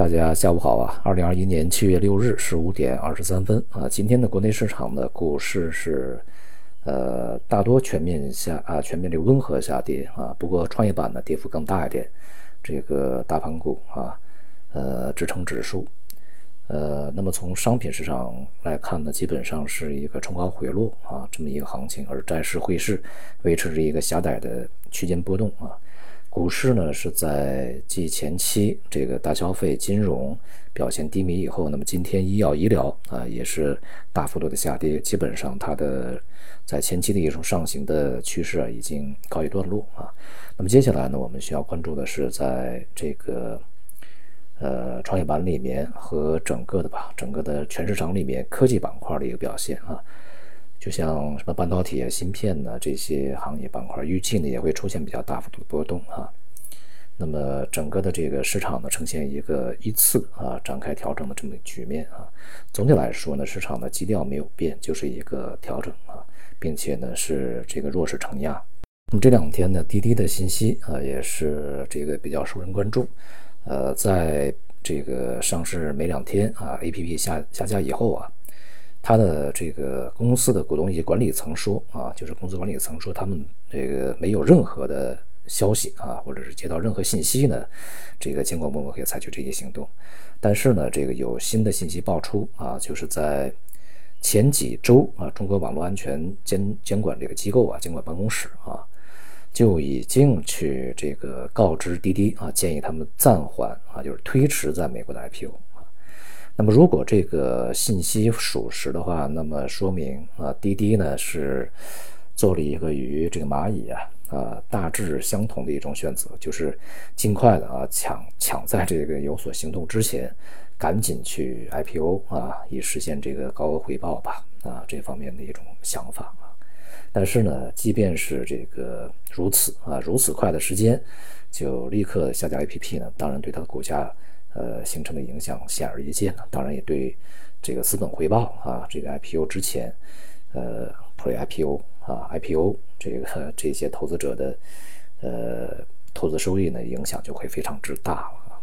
大家下午好啊！二零二一年七月六日十五点二十三分啊，今天的国内市场的股市是，呃，大多全面下啊，全面的温和下跌啊。不过创业板呢，跌幅更大一点。这个大盘股啊，呃，支撑指数，呃，那么从商品市场来看呢，基本上是一个冲高回落啊，这么一个行情，而债市汇市维持着一个狭窄的区间波动啊。股市呢是在继前期这个大消费、金融表现低迷以后，那么今天医药医疗啊也是大幅度的下跌，基本上它的在前期的一种上行的趋势啊已经告一段落啊。那么接下来呢，我们需要关注的是在这个呃创业板里面和整个的吧，整个的全市场里面科技板块的一个表现啊。就像什么半导体啊、芯片呢这些行业板块，预计呢也会出现比较大幅度的波动啊。那么整个的这个市场呢，呈现一个依次啊展开调整的这么一个局面啊。总体来说呢，市场的基调没有变，就是一个调整啊，并且呢是这个弱势承压。那么这两天呢，滴滴的信息啊也是这个比较受人关注。呃，在这个上市没两天啊，APP 下下架以后啊。他的这个公司的股东以及管理层说啊，就是公司管理层说他们这个没有任何的消息啊，或者是接到任何信息呢，这个监管部门可以采取这些行动。但是呢，这个有新的信息爆出啊，就是在前几周啊，中国网络安全监监管这个机构啊，监管办公室啊，就已经去这个告知滴滴啊，建议他们暂缓啊，就是推迟在美国的 IPO。那么，如果这个信息属实的话，那么说明啊，滴滴呢是做了一个与这个蚂蚁啊啊大致相同的一种选择，就是尽快的啊抢抢在这个有所行动之前，赶紧去 IPO 啊，以实现这个高额回报吧啊这方面的一种想法啊。但是呢，即便是这个如此啊，如此快的时间就立刻下架 APP 呢，当然对它的股价。呃，形成的影响显而易见了。当然，也对这个资本回报啊，这个 IPO 之前，呃，Pre IPO 啊，IPO 这个这些投资者的呃投资收益呢，影响就会非常之大了。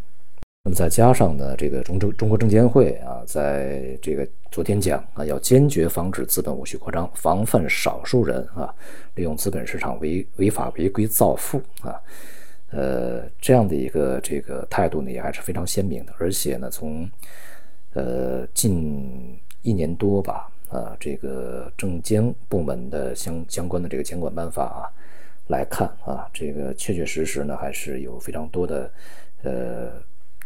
那么再加上呢，这个中证中国证监会啊，在这个昨天讲啊，要坚决防止资本无序扩张，防范少数人啊利用资本市场违违法违规造富啊。呃，这样的一个这个态度呢，也还是非常鲜明的。而且呢，从呃近一年多吧，啊，这个证监部门的相相关的这个监管办法啊来看啊，这个确确实实呢，还是有非常多的呃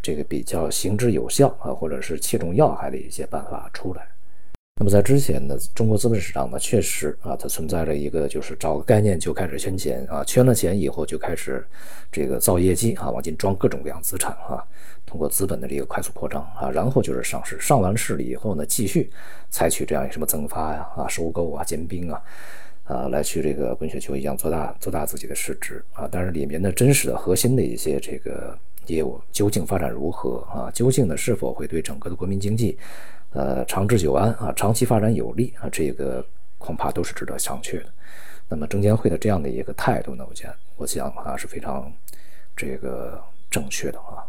这个比较行之有效啊，或者是切中要害的一些办法出来。那么在之前呢，中国资本市场呢，确实啊，它存在着一个就是找个概念就开始圈钱啊，圈了钱以后就开始这个造业绩啊，往进装各种各样资产啊，通过资本的这个快速扩张啊，然后就是上市，上完市了以后呢，继续采取这样什么增发呀、啊收购啊、兼并啊，啊来去这个滚雪球一样做大做大自己的市值啊，但是里面的真实的核心的一些这个业务究竟发展如何啊？究竟呢是否会对整个的国民经济？呃，长治久安啊，长期发展有利啊，这个恐怕都是值得商榷的。那么证监会的这样的一个态度呢，我讲，我想啊是非常这个正确的啊。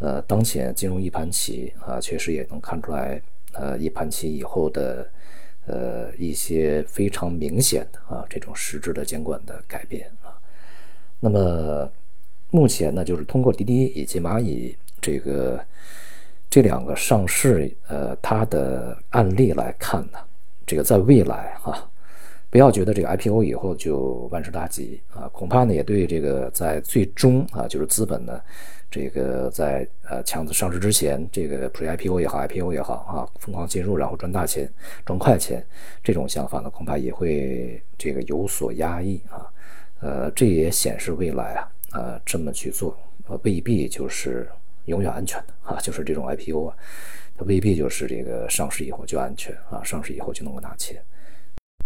呃，当前金融一盘棋啊，确实也能看出来，呃，一盘棋以后的呃一些非常明显的啊这种实质的监管的改变啊。那么目前呢，就是通过滴滴以及蚂蚁这个。这两个上市，呃，它的案例来看呢，这个在未来哈，不要觉得这个 IPO 以后就万事大吉啊，恐怕呢也对这个在最终啊，就是资本呢，这个在呃强子上市之前，这个 Pre IPO 也好，IPO 也好啊，疯狂进入然后赚大钱、赚快钱，这种想法呢，恐怕也会这个有所压抑啊，呃，这也显示未来啊，呃，这么去做，呃，未必就是。永远安全的啊，就是这种 IPO 啊，它未必就是这个上市以后就安全啊，上市以后就能够拿钱，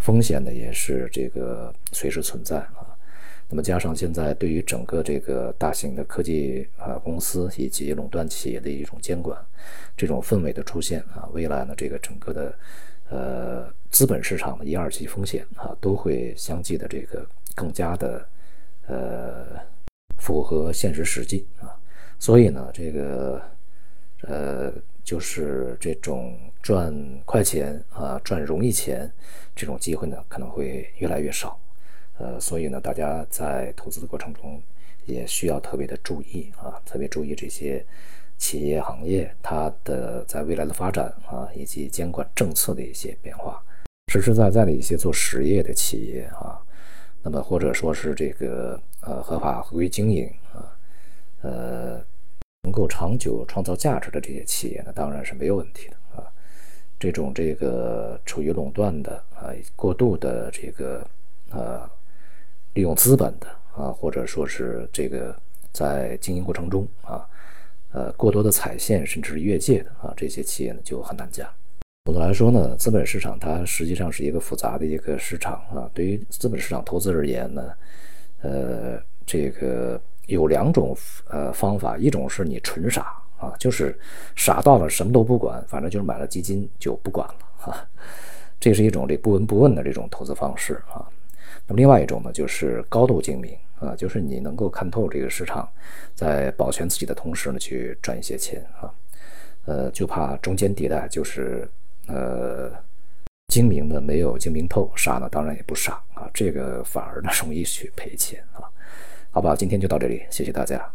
风险呢也是这个随时存在啊。那么加上现在对于整个这个大型的科技啊公司以及垄断企业的一种监管，这种氛围的出现啊，未来呢这个整个的呃资本市场的一二级风险啊，都会相继的这个更加的呃符合现实实际啊。所以呢，这个呃，就是这种赚快钱啊，赚容易钱这种机会呢，可能会越来越少。呃，所以呢，大家在投资的过程中也需要特别的注意啊，特别注意这些企业行业它的在未来的发展啊，以及监管政策的一些变化。实实在在的一些做实业的企业啊，那么或者说是这个呃合法合规经营啊，呃。能够长久创造价值的这些企业呢，当然是没有问题的啊。这种这个处于垄断的啊，过度的这个呃利用资本的啊，或者说是这个在经营过程中啊，呃过多的踩线甚至是越界的啊，这些企业呢就很难讲。总的来说呢，资本市场它实际上是一个复杂的一个市场啊。对于资本市场投资而言呢，呃，这个。有两种呃方法，一种是你纯傻啊，就是傻到了什么都不管，反正就是买了基金就不管了哈，这是一种这不闻不问的这种投资方式啊。那么另外一种呢，就是高度精明啊，就是你能够看透这个市场，在保全自己的同时呢，去赚一些钱啊。呃，就怕中间地带就是呃精明的没有精明透，傻呢当然也不傻啊，这个反而呢容易去赔钱啊。好吧，今天就到这里，谢谢大家。